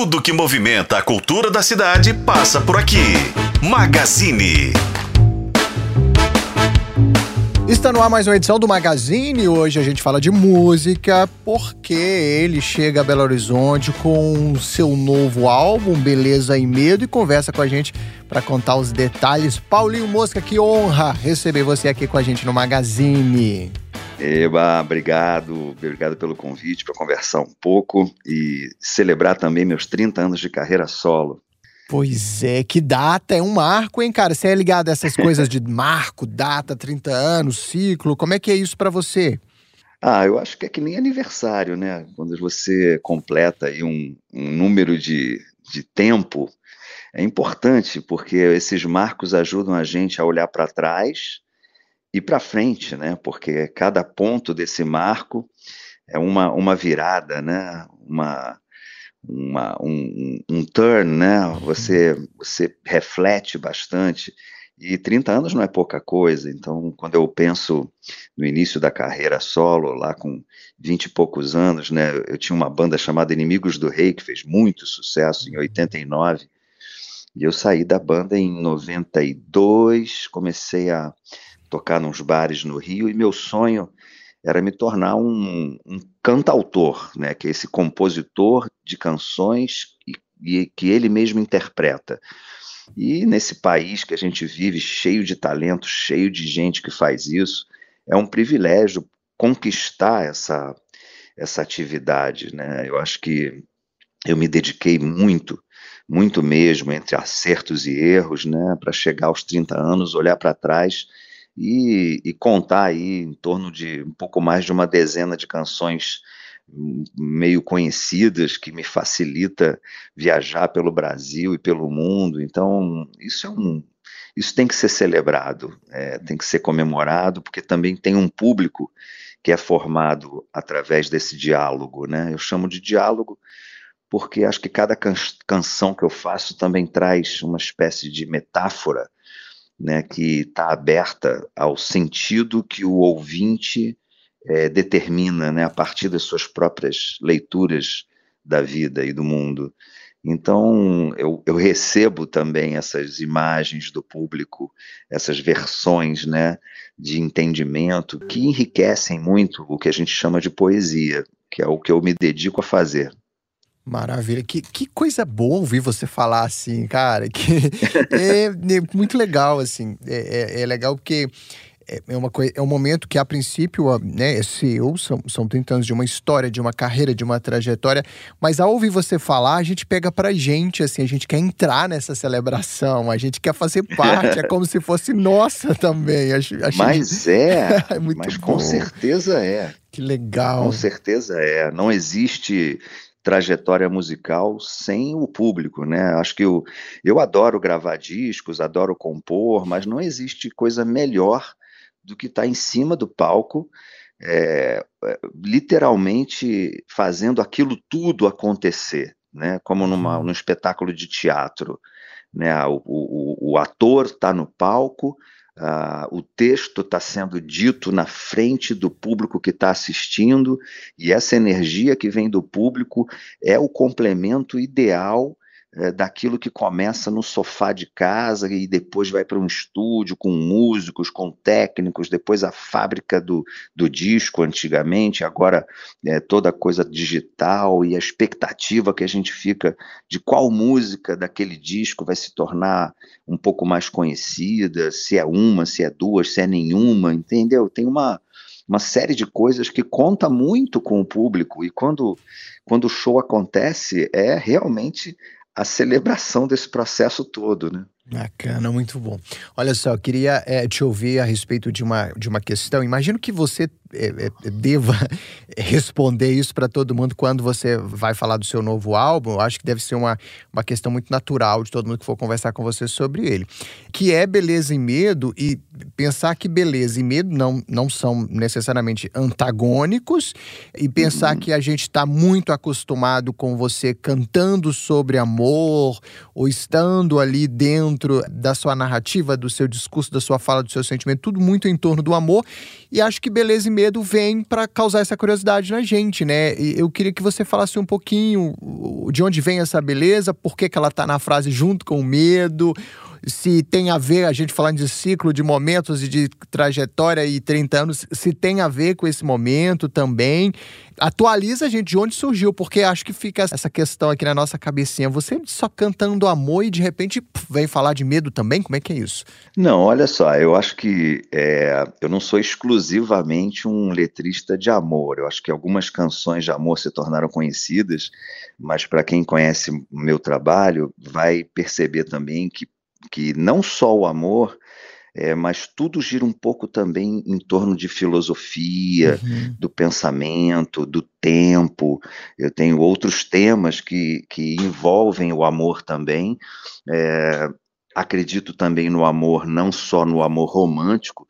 Tudo que movimenta a cultura da cidade passa por aqui. Magazine. Está no ar mais uma edição do Magazine. Hoje a gente fala de música, porque ele chega a Belo Horizonte com seu novo álbum, Beleza e Medo, e conversa com a gente para contar os detalhes. Paulinho Mosca, que honra receber você aqui com a gente no Magazine. Eba, obrigado, obrigado pelo convite para conversar um pouco e celebrar também meus 30 anos de carreira solo. Pois é, que data, é um marco, hein, cara? Você é ligado a essas coisas de marco, data, 30 anos, ciclo, como é que é isso para você? Ah, eu acho que é que nem aniversário, né? Quando você completa aí um, um número de, de tempo, é importante, porque esses marcos ajudam a gente a olhar para trás e para frente, né? Porque cada ponto desse marco é uma, uma virada, né? Uma, uma, um, um turn, né? Você, você reflete bastante. E 30 anos não é pouca coisa, então quando eu penso no início da carreira solo, lá com 20 e poucos anos, né, eu tinha uma banda chamada Inimigos do Rei, que fez muito sucesso em 89, e eu saí da banda em 92, comecei a tocar nos bares no Rio, e meu sonho era me tornar um, um cantautor, né, que é esse compositor de canções e, e que ele mesmo interpreta. E nesse país que a gente vive, cheio de talento, cheio de gente que faz isso, é um privilégio conquistar essa, essa atividade. Né? Eu acho que eu me dediquei muito, muito mesmo, entre acertos e erros, né, para chegar aos 30 anos, olhar para trás e, e, contar aí em torno de um pouco mais de uma dezena de canções meio conhecidas que me facilita viajar pelo Brasil e pelo mundo. Então isso é um isso tem que ser celebrado, é, tem que ser comemorado, porque também tem um público que é formado através desse diálogo, né? Eu chamo de diálogo porque acho que cada can canção que eu faço também traz uma espécie de metáfora né, que está aberta ao sentido que o ouvinte é, determina né, a partir das suas próprias leituras da vida e do mundo. Então, eu, eu, recebo também essas imagens do público, essas versões né, de entendimento que enriquecem muito o que a gente chama de poesia, que é o que eu me dedico a fazer. Maravilha. Que, que coisa boa ouvir você falar assim, cara. Que é, é muito legal, assim. É, é, é legal porque é, é uma coisa, é um momento que, a princípio, né, é seu, são, são 30 anos de uma história, de uma carreira, de uma trajetória, mas ao ouvir você falar, a gente pega pra gente, assim, a gente quer entrar nessa celebração, a gente quer fazer parte, é como se fosse nossa também. Acho, acho mas é, é muito mas bom. com certeza é. Que legal. Com certeza é. Não existe trajetória musical sem o público, né? Acho que eu, eu adoro gravar discos, adoro compor, mas não existe coisa melhor do que estar tá em cima do palco, é, literalmente fazendo aquilo tudo acontecer, né? Como numa, uhum. num espetáculo de teatro, né? O, o, o ator está no palco, Uh, o texto está sendo dito na frente do público que está assistindo, e essa energia que vem do público é o complemento ideal é, daquilo que começa no sofá de casa e depois vai para um estúdio com músicos, com técnicos, depois a fábrica do, do disco antigamente, agora é, toda coisa digital e a expectativa que a gente fica de qual música daquele disco vai se tornar um pouco mais conhecida, se é uma, se é duas, se é nenhuma, entendeu? Tem uma uma série de coisas que conta muito com o público e quando, quando o show acontece é realmente a celebração desse processo todo, né? Bacana, muito bom. Olha só, eu queria é, te ouvir a respeito de uma, de uma questão. Imagino que você deva responder isso para todo mundo quando você vai falar do seu novo álbum. Eu acho que deve ser uma, uma questão muito natural de todo mundo que for conversar com você sobre ele. Que é beleza e medo, e pensar que beleza e medo não, não são necessariamente antagônicos, e pensar uhum. que a gente está muito acostumado com você cantando sobre amor, ou estando ali dentro da sua narrativa, do seu discurso, da sua fala, do seu sentimento, tudo muito em torno do amor. E acho que beleza e medo vem para causar essa curiosidade na gente, né? E eu queria que você falasse um pouquinho de onde vem essa beleza, por que, que ela está na frase junto com o medo, se tem a ver, a gente falando de ciclo, de momentos e de trajetória e 30 anos, se tem a ver com esse momento também. Atualiza a gente de onde surgiu, porque acho que fica essa questão aqui na nossa cabecinha. Você só cantando amor e de repente vem falar de medo também? Como é que é isso? Não, olha só, eu acho que é, eu não sou exclusivamente um letrista de amor. Eu acho que algumas canções de amor se tornaram conhecidas, mas para quem conhece meu trabalho, vai perceber também que que não só o amor, é, mas tudo gira um pouco também em torno de filosofia, uhum. do pensamento, do tempo. Eu tenho outros temas que, que envolvem o amor também. É, acredito também no amor, não só no amor romântico,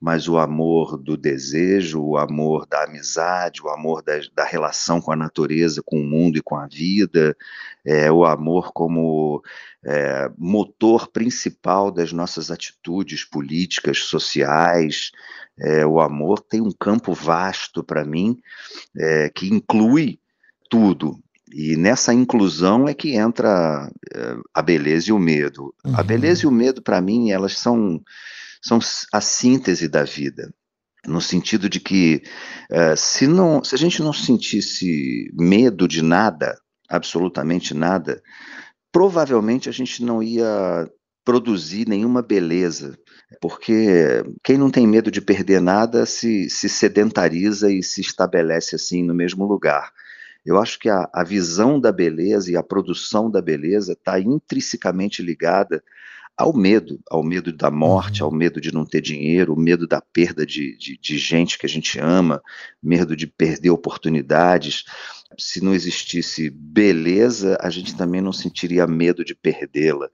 mas o amor do desejo, o amor da amizade, o amor da, da relação com a natureza, com o mundo e com a vida, é, o amor como é, motor principal das nossas atitudes políticas, sociais. É, o amor tem um campo vasto para mim, é, que inclui tudo, e nessa inclusão é que entra é, a beleza e o medo. Uhum. A beleza e o medo, para mim, elas são são a síntese da vida, no sentido de que uh, se, não, se a gente não sentisse medo de nada, absolutamente nada, provavelmente a gente não ia produzir nenhuma beleza, porque quem não tem medo de perder nada se, se sedentariza e se estabelece assim no mesmo lugar. Eu acho que a, a visão da beleza e a produção da beleza está intrinsecamente ligada ao medo, ao medo da morte, uhum. ao medo de não ter dinheiro, o medo da perda de, de, de, gente que a gente ama, medo de perder oportunidades. Se não existisse beleza, a gente também não sentiria medo de perdê-la.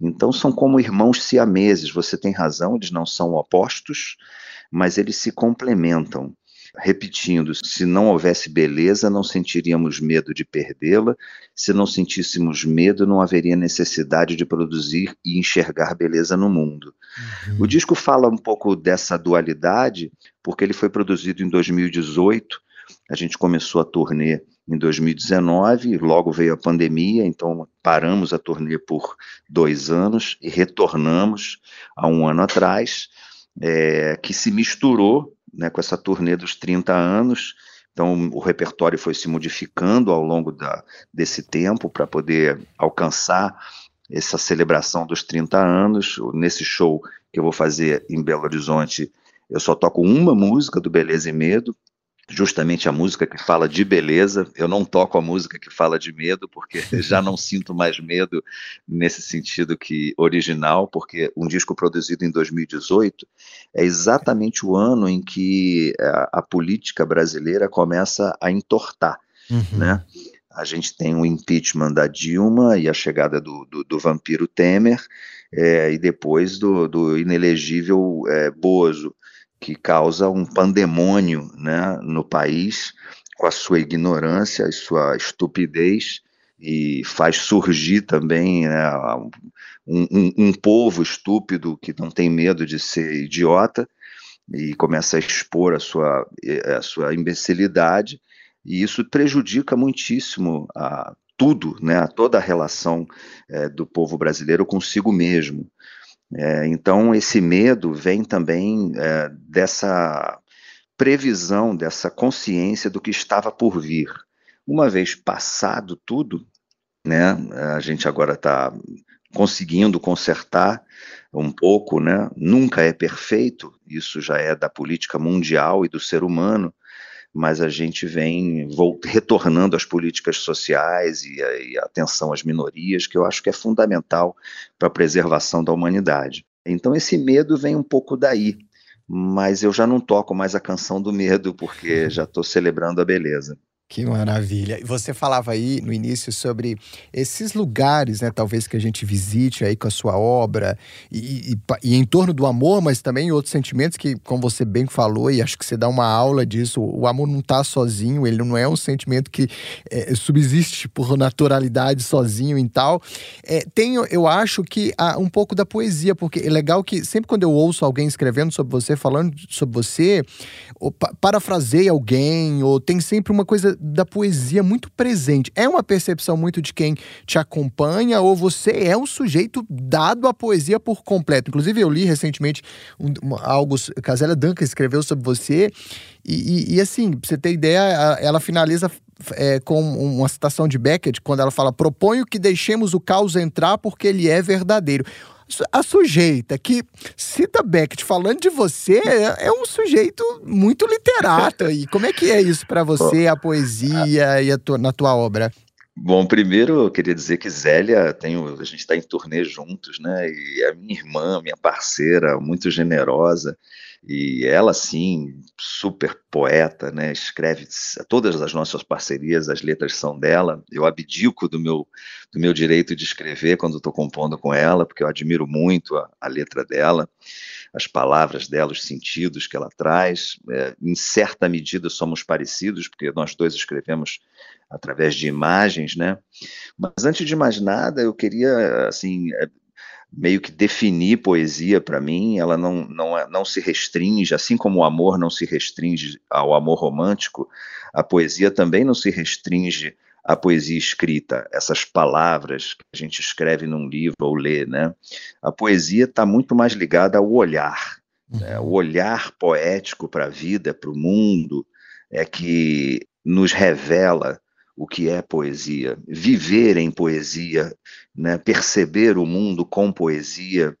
Então são como irmãos siameses, você tem razão, eles não são opostos, mas eles se complementam. Repetindo, se não houvesse beleza, não sentiríamos medo de perdê-la. Se não sentíssemos medo, não haveria necessidade de produzir e enxergar beleza no mundo. Uhum. O disco fala um pouco dessa dualidade, porque ele foi produzido em 2018. A gente começou a turnê em 2019, logo veio a pandemia, então paramos a turnê por dois anos e retornamos há um ano atrás, é, que se misturou né, com essa turnê dos 30 anos. Então, o repertório foi se modificando ao longo da, desse tempo para poder alcançar essa celebração dos 30 anos. Nesse show que eu vou fazer em Belo Horizonte, eu só toco uma música do Beleza e Medo, justamente a música que fala de beleza. Eu não toco a música que fala de medo, porque já não sinto mais medo nesse sentido que original, porque um disco produzido em 2018 é exatamente o ano em que a, a política brasileira começa a entortar, uhum. né? A gente tem o impeachment da Dilma e a chegada do, do, do vampiro Temer, é, e depois do, do inelegível é, Bozo que causa um pandemônio né, no país com a sua ignorância e sua estupidez e faz surgir também né, um, um, um, povo estúpido que não tem medo de ser idiota e começa a expor a sua, a sua imbecilidade e isso prejudica muitíssimo a tudo, né, a toda a relação é, do povo brasileiro consigo mesmo. É, então, esse medo vem também é, dessa previsão, dessa consciência do que estava por vir. Uma vez passado tudo, né, a gente agora está conseguindo consertar um pouco, né? Nunca é perfeito, isso já é da política mundial e do ser humano, mas a gente vem retornando às políticas sociais e a, e a atenção às minorias, que eu acho que é fundamental para a preservação da humanidade. Então esse medo vem um pouco daí, mas eu já não toco mais a canção do medo, porque já estou celebrando a beleza. Que maravilha. E você falava aí no início sobre esses lugares, né, talvez que a gente visite aí com a sua obra e, e, e, em torno do amor, mas também outros sentimentos que, como você bem falou, e acho que você dá uma aula disso, o amor não está sozinho, ele não é um sentimento que é, subsiste por naturalidade sozinho e tal. É, tem, eu acho que há um pouco da poesia, porque é legal que sempre quando eu ouço alguém escrevendo sobre você, falando sobre você, ou parafraseia alguém, ou tem sempre uma coisa da poesia muito presente. É uma percepção muito de quem te acompanha ou você é um sujeito dado à poesia por completo? Inclusive, eu li recentemente um, algo, Casella Duncan escreveu sobre você, e, e, e assim, pra você ter ideia, ela finaliza é, com uma citação de Beckett, quando ela fala: proponho que deixemos o caos entrar porque ele é verdadeiro a sujeita que cita Beckett falando de você é, é um sujeito muito literato aí. Como é que é isso para você, a poesia e a tua, na tua obra? Bom, primeiro eu queria dizer que Zélia, tenho, a gente está em turnê juntos, né? E é minha irmã, minha parceira, muito generosa. E ela, sim, super poeta, né? Escreve todas as nossas parcerias, as letras são dela. Eu abdico do meu, do meu direito de escrever quando estou compondo com ela, porque eu admiro muito a, a, letra dela, as palavras dela, os sentidos que ela traz. É, em certa medida somos parecidos, porque nós dois escrevemos através de imagens, né? Mas antes de mais nada, eu queria, assim, é, meio que definir poesia para mim, ela não, não, é, não se restringe, assim como o amor não se restringe ao amor romântico, a poesia também não se restringe à poesia escrita, essas palavras que a gente escreve num livro ou lê, né? A poesia está muito mais ligada ao olhar, né? o olhar poético para a vida, para o mundo, é que nos revela o que é poesia, viver em poesia, né, perceber o mundo com poesia,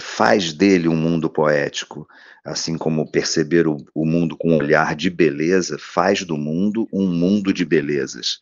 faz dele um mundo poético, assim como perceber o, o, mundo com um olhar de beleza faz do mundo um mundo de belezas.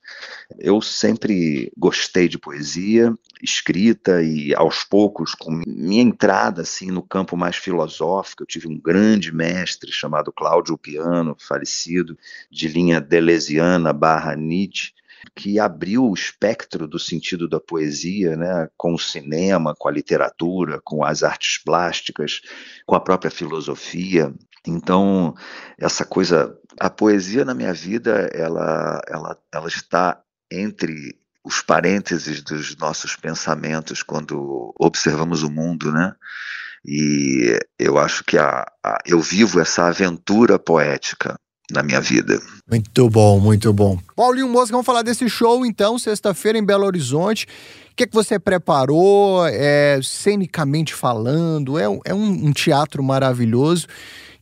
Eu sempre gostei de poesia, escrita e aos poucos, com minha entrada assim no campo mais filosófico, eu tive um grande mestre chamado Cláudio Piano, falecido, de linha deleuziana barra Nietzsche, que abriu o espectro do sentido da poesia, né, com o cinema, com a literatura, com as artes plásticas, com a própria filosofia. Então, essa coisa, a poesia na minha vida, ela, ela, ela está entre os parênteses dos nossos pensamentos quando observamos o mundo, né? E eu acho que a, a, eu vivo essa aventura poética na minha vida. Muito bom, muito bom. Paulinho Mosca, vamos falar desse show então, sexta-feira em Belo Horizonte. O que, é que você preparou, é, cenicamente falando? É, é um, um teatro maravilhoso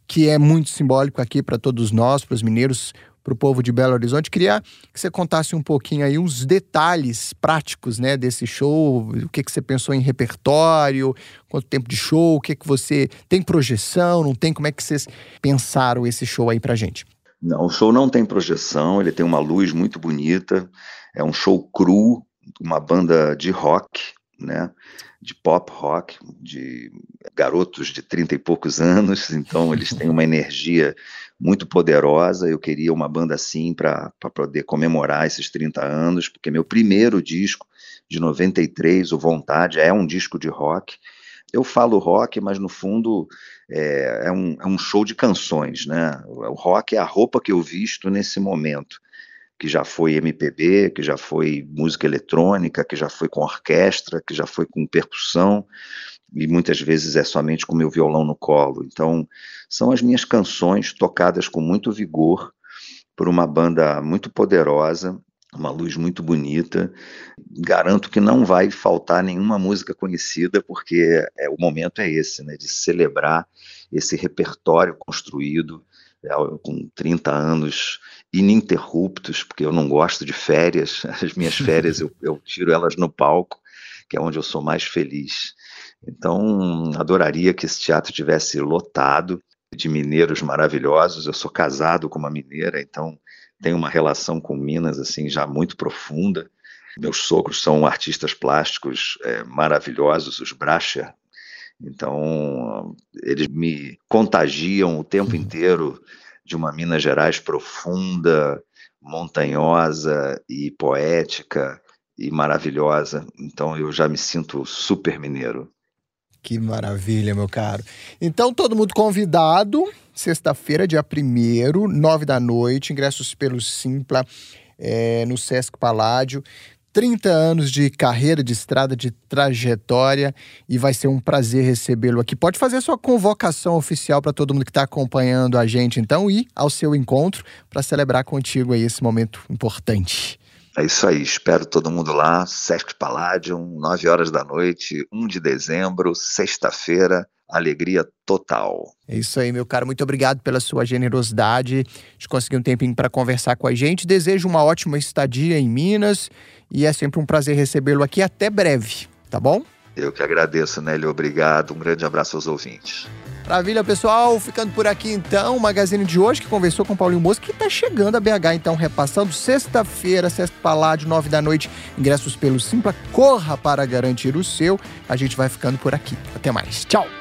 que é muito simbólico aqui para todos nós, para os mineiros para o povo de Belo Horizonte. Queria que você contasse um pouquinho aí uns detalhes práticos, né, desse show. O que que você pensou em repertório? Quanto tempo de show? O que que você tem projeção? Não tem? Como é que vocês pensaram esse show aí para gente? Não, o show não tem projeção. Ele tem uma luz muito bonita. É um show cru, uma banda de rock, né? de pop rock, de garotos de trinta e poucos anos, então eles têm uma energia muito poderosa. Eu queria uma banda assim para poder comemorar esses 30 anos, porque meu primeiro disco, de 93, o Vontade, é um disco de rock. Eu falo rock, mas no fundo é, é, um, é um show de canções, né? O rock é a roupa que eu visto nesse momento que já foi MPB, que já foi música eletrônica, que já foi com orquestra, que já foi com percussão, e muitas vezes é somente com meu violão no colo. Então, são as minhas canções tocadas com muito vigor por uma banda muito poderosa, uma luz muito bonita. Garanto que não vai faltar nenhuma música conhecida, porque é, o momento é esse, né, de celebrar esse repertório construído é, com 30 anos ininterruptos, porque eu não gosto de férias, as minhas férias eu, eu tiro elas no palco, que é onde eu sou mais feliz. Então, adoraria que esse teatro tivesse lotado de mineiros maravilhosos. Eu sou casado com uma mineira, então tenho uma relação com Minas assim já muito profunda. Meus sogros são artistas plásticos é, maravilhosos, os Bracha. Então, eles me contagiam o tempo inteiro de uma Minas Gerais profunda, montanhosa e poética e maravilhosa. Então eu já me sinto super mineiro. Que maravilha, meu caro. Então, todo mundo convidado, sexta-feira, dia 1 nove da noite, ingressos pelo Simpla, é, no Sesc Paládio. 30 anos de carreira, de estrada, de trajetória e vai ser um prazer recebê-lo aqui. Pode fazer sua convocação oficial para todo mundo que está acompanhando a gente, então, e ao seu encontro para celebrar contigo aí esse momento importante. É isso aí, espero todo mundo lá, Sesc Palladium, 9 horas da noite, 1 de dezembro, sexta-feira, alegria total. É isso aí, meu caro. Muito obrigado pela sua generosidade de conseguir um tempinho para conversar com a gente. Desejo uma ótima estadia em Minas e é sempre um prazer recebê-lo aqui. Até breve, tá bom? Eu que agradeço, Nélio. Obrigado. Um grande abraço aos ouvintes. Maravilha, pessoal. Ficando por aqui, então, o Magazine de hoje, que conversou com o Paulinho Moço, que está chegando a BH, então, repassando sexta-feira, sexta Paládio, nove da noite, ingressos pelo Simpla. Corra para garantir o seu. A gente vai ficando por aqui. Até mais. Tchau.